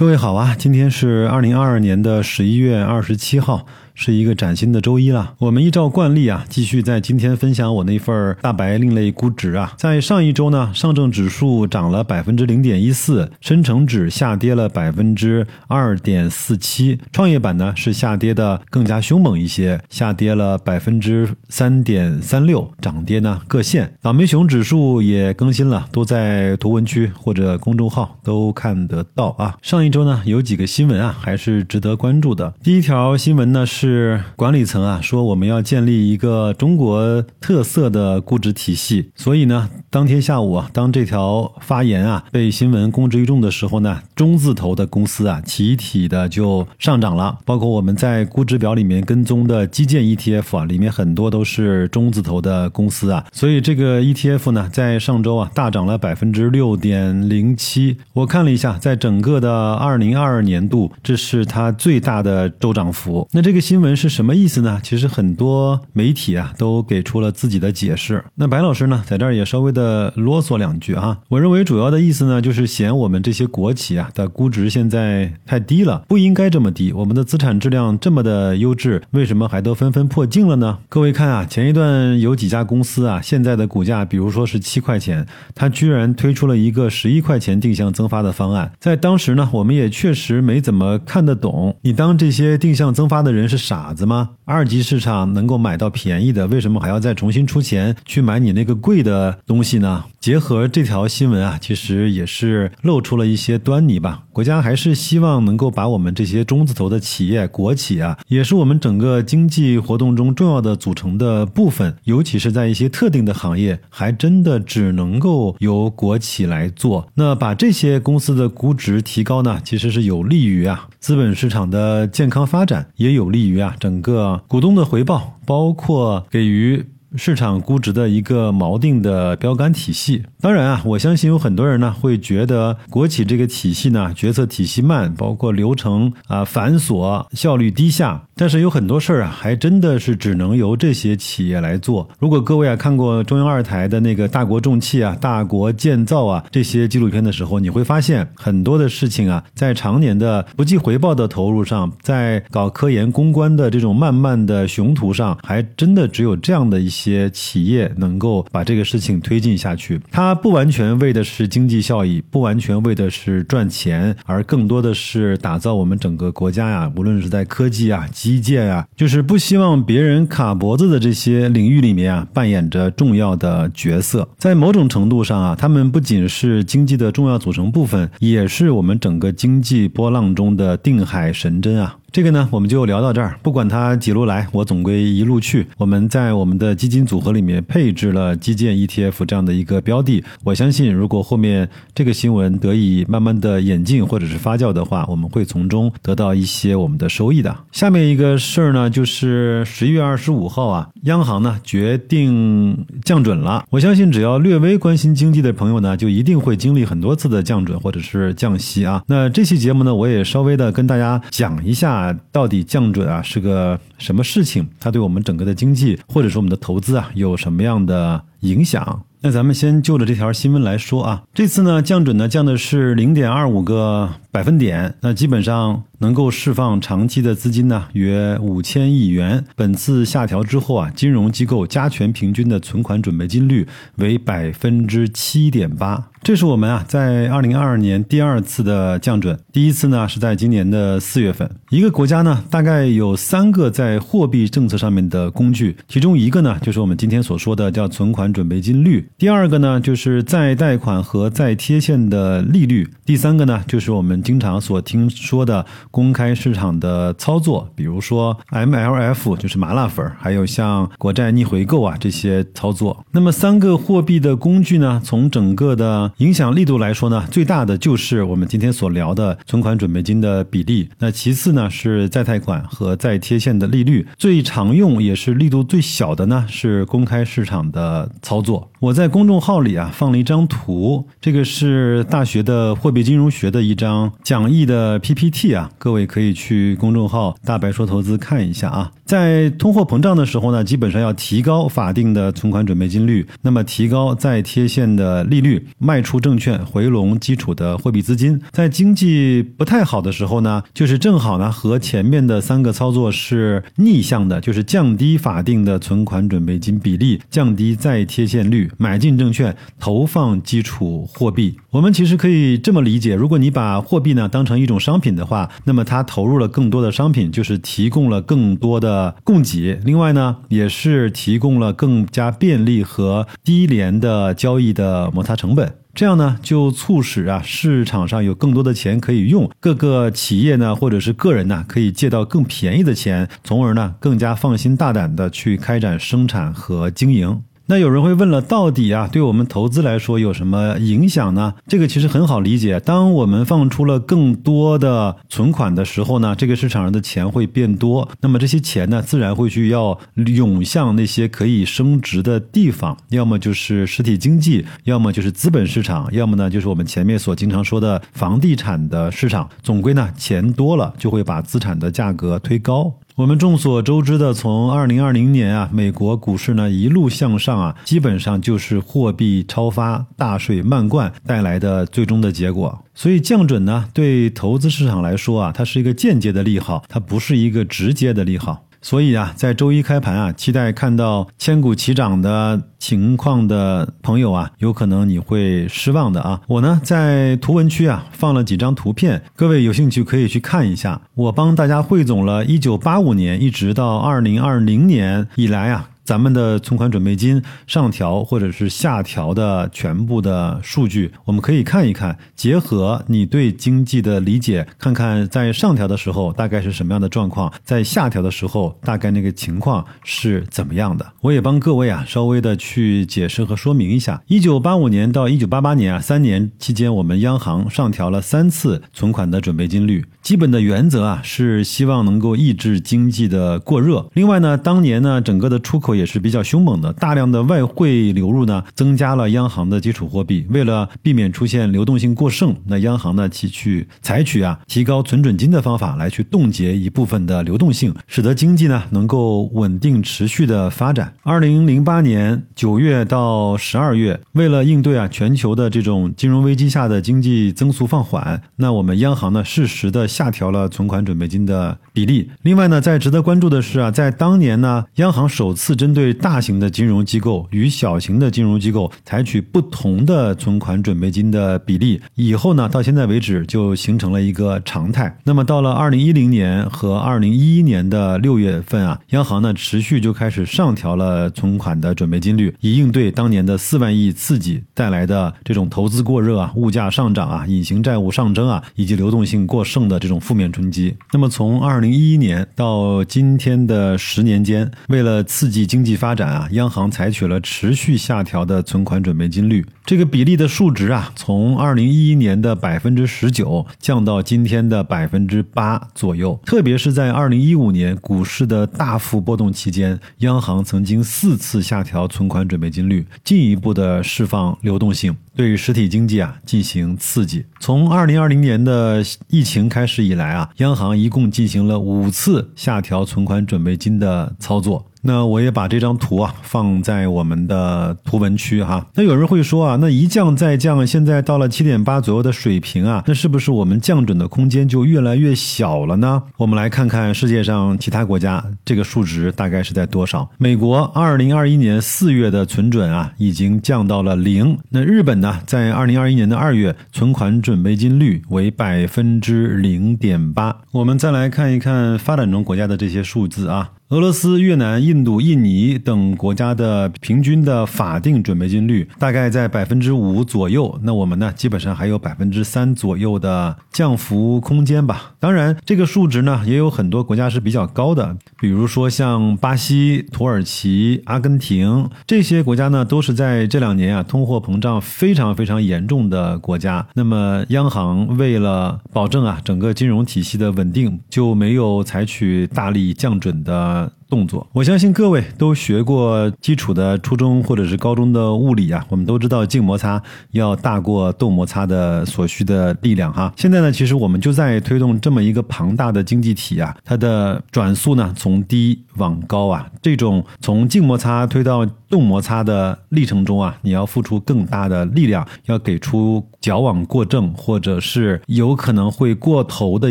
各位好啊，今天是二零二二年的十一月二十七号。是一个崭新的周一了。我们依照惯例啊，继续在今天分享我那份大白另类估值啊。在上一周呢，上证指数涨了百分之零点一四，深成指下跌了百分之二点四七，创业板呢是下跌的更加凶猛一些，下跌了百分之三点三六，涨跌呢各线。倒霉熊指数也更新了，都在图文区或者公众号都看得到啊。上一周呢有几个新闻啊，还是值得关注的。第一条新闻呢是。是管理层啊说我们要建立一个中国特色的估值体系，所以呢，当天下午啊，当这条发言啊被新闻公之于众的时候呢，中字头的公司啊集体的就上涨了，包括我们在估值表里面跟踪的基建 ETF 啊，里面很多都是中字头的公司啊，所以这个 ETF 呢在上周啊大涨了百分之六点零七，我看了一下，在整个的二零二二年度，这是它最大的周涨幅。那这个新闻是什么意思呢？其实很多媒体啊都给出了自己的解释。那白老师呢，在这儿也稍微的啰嗦两句啊。我认为主要的意思呢，就是嫌我们这些国企啊的估值现在太低了，不应该这么低。我们的资产质量这么的优质，为什么还都纷纷破净了呢？各位看啊，前一段有几家公司啊，现在的股价，比如说是七块钱，它居然推出了一个十一块钱定向增发的方案。在当时呢，我们也确实没怎么看得懂。你当这些定向增发的人是？傻子吗？二级市场能够买到便宜的，为什么还要再重新出钱去买你那个贵的东西呢？结合这条新闻啊，其实也是露出了一些端倪吧。国家还是希望能够把我们这些中字头的企业、国企啊，也是我们整个经济活动中重要的组成的部分。尤其是在一些特定的行业，还真的只能够由国企来做。那把这些公司的估值提高呢，其实是有利于啊资本市场的健康发展，也有利于啊整个。股东的回报，包括给予。市场估值的一个锚定的标杆体系。当然啊，我相信有很多人呢会觉得国企这个体系呢决策体系慢，包括流程啊繁琐，效率低下。但是有很多事儿啊，还真的是只能由这些企业来做。如果各位啊看过中央二台的那个大国重器啊、大国建造啊这些纪录片的时候，你会发现很多的事情啊，在常年的不计回报的投入上，在搞科研攻关的这种漫漫的雄图上，还真的只有这样的一些。企业能够把这个事情推进下去，它不完全为的是经济效益，不完全为的是赚钱，而更多的是打造我们整个国家呀，无论是在科技啊、基建啊，就是不希望别人卡脖子的这些领域里面啊，扮演着重要的角色。在某种程度上啊，他们不仅是经济的重要组成部分，也是我们整个经济波浪中的定海神针啊。这个呢，我们就聊到这儿。不管它几路来，我总归一路去。我们在我们的基金组合里面配置了基建 ETF 这样的一个标的。我相信，如果后面这个新闻得以慢慢的演进或者是发酵的话，我们会从中得到一些我们的收益的。下面一个事儿呢，就是十一月二十五号啊，央行呢决定降准了。我相信，只要略微关心经济的朋友呢，就一定会经历很多次的降准或者是降息啊。那这期节目呢，我也稍微的跟大家讲一下。啊，到底降准啊是个什么事情？它对我们整个的经济或者说我们的投资啊有什么样的影响？那咱们先就着这条新闻来说啊，这次呢降准呢降的是零点二五个百分点，那基本上。能够释放长期的资金呢，约五千亿元。本次下调之后啊，金融机构加权平均的存款准备金率为百分之七点八。这是我们啊在二零二二年第二次的降准，第一次呢是在今年的四月份。一个国家呢大概有三个在货币政策上面的工具，其中一个呢就是我们今天所说的叫存款准备金率，第二个呢就是再贷款和再贴现的利率，第三个呢就是我们经常所听说的。公开市场的操作，比如说 MLF 就是麻辣粉，还有像国债逆回购啊这些操作。那么三个货币的工具呢，从整个的影响力度来说呢，最大的就是我们今天所聊的存款准备金的比例。那其次呢是再贷款和再贴现的利率。最常用也是力度最小的呢是公开市场的操作。我在公众号里啊放了一张图，这个是大学的货币金融学的一张讲义的 PPT 啊。各位可以去公众号“大白说投资”看一下啊。在通货膨胀的时候呢，基本上要提高法定的存款准备金率，那么提高再贴现的利率，卖出证券回笼基础的货币资金。在经济不太好的时候呢，就是正好呢和前面的三个操作是逆向的，就是降低法定的存款准备金比例，降低再贴现率，买进证券，投放基础货币。我们其实可以这么理解，如果你把货币呢当成一种商品的话，那么它投入了更多的商品，就是提供了更多的。供给，另外呢，也是提供了更加便利和低廉的交易的摩擦成本，这样呢，就促使啊市场上有更多的钱可以用，各个企业呢或者是个人呢可以借到更便宜的钱，从而呢更加放心大胆的去开展生产和经营。那有人会问了，到底啊，对我们投资来说有什么影响呢？这个其实很好理解。当我们放出了更多的存款的时候呢，这个市场上的钱会变多，那么这些钱呢，自然会去要涌向那些可以升值的地方，要么就是实体经济，要么就是资本市场，要么呢就是我们前面所经常说的房地产的市场。总归呢，钱多了就会把资产的价格推高。我们众所周知的，从二零二零年啊，美国股市呢一路向上啊，基本上就是货币超发、大水漫灌带来的最终的结果。所以降准呢，对投资市场来说啊，它是一个间接的利好，它不是一个直接的利好。所以啊，在周一开盘啊，期待看到千股齐涨的情况的朋友啊，有可能你会失望的啊。我呢，在图文区啊放了几张图片，各位有兴趣可以去看一下。我帮大家汇总了1985年一直到2020年以来啊。咱们的存款准备金上调或者是下调的全部的数据，我们可以看一看，结合你对经济的理解，看看在上调的时候大概是什么样的状况，在下调的时候大概那个情况是怎么样的。我也帮各位啊稍微的去解释和说明一下。一九八五年到一九八八年啊三年期间，我们央行上调了三次存款的准备金率，基本的原则啊是希望能够抑制经济的过热。另外呢，当年呢整个的出口也是比较凶猛的，大量的外汇流入呢，增加了央行的基础货币。为了避免出现流动性过剩，那央行呢，其去采取啊提高存准金的方法来去冻结一部分的流动性，使得经济呢能够稳定持续的发展。二零零八年九月到十二月，为了应对啊全球的这种金融危机下的经济增速放缓，那我们央行呢适时的下调了存款准备金的比例。另外呢，在值得关注的是啊，在当年呢，央行首次针针对大型的金融机构与小型的金融机构采取不同的存款准备金的比例，以后呢，到现在为止就形成了一个常态。那么到了二零一零年和二零一一年的六月份啊，央行呢持续就开始上调了存款的准备金率，以应对当年的四万亿刺激带来的这种投资过热啊、物价上涨啊、隐形债务上升啊以及流动性过剩的这种负面冲击。那么从二零一一年到今天的十年间，为了刺激经济发展啊，央行采取了持续下调的存款准备金率，这个比例的数值啊，从二零一一年的百分之十九降到今天的百分之八左右。特别是在二零一五年股市的大幅波动期间，央行曾经四次下调存款准备金率，进一步的释放流动性，对实体经济啊进行刺激。从二零二零年的疫情开始以来啊，央行一共进行了五次下调存款准备金的操作。那我也把这张图啊放在我们的图文区哈。那有人会说啊，那一降再降，现在到了七点八左右的水平啊，那是不是我们降准的空间就越来越小了呢？我们来看看世界上其他国家这个数值大概是在多少。美国二零二一年四月的存准啊已经降到了零。那日本呢，在二零二一年的二月，存款准备金率为百分之零点八。我们再来看一看发展中国家的这些数字啊。俄罗斯、越南、印度、印尼等国家的平均的法定准备金率大概在百分之五左右，那我们呢，基本上还有百分之三左右的降幅空间吧。当然，这个数值呢，也有很多国家是比较高的，比如说像巴西、土耳其、阿根廷这些国家呢，都是在这两年啊，通货膨胀非常非常严重的国家。那么，央行为了保证啊整个金融体系的稳定，就没有采取大力降准的。uh, 动作。我相信各位都学过基础的初中或者是高中的物理啊，我们都知道静摩擦要大过动摩擦的所需的力量哈。现在呢，其实我们就在推动这么一个庞大的经济体啊，它的转速呢从低往高啊，这种从静摩擦推到动摩擦的历程中啊，你要付出更大的力量，要给出矫枉过正或者是有可能会过头的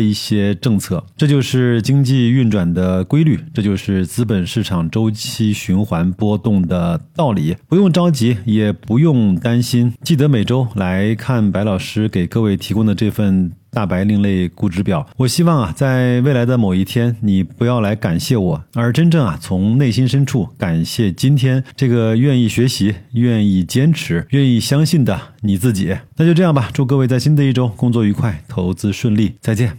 一些政策，这就是经济运转的规律，这就是资本市场周期循环波动的道理。不用着急，也不用担心，记得每周来看白老师给各位提供的这份。大白另类估值表，我希望啊，在未来的某一天，你不要来感谢我，而真正啊，从内心深处感谢今天这个愿意学习、愿意坚持、愿意相信的你自己。那就这样吧，祝各位在新的一周工作愉快，投资顺利，再见。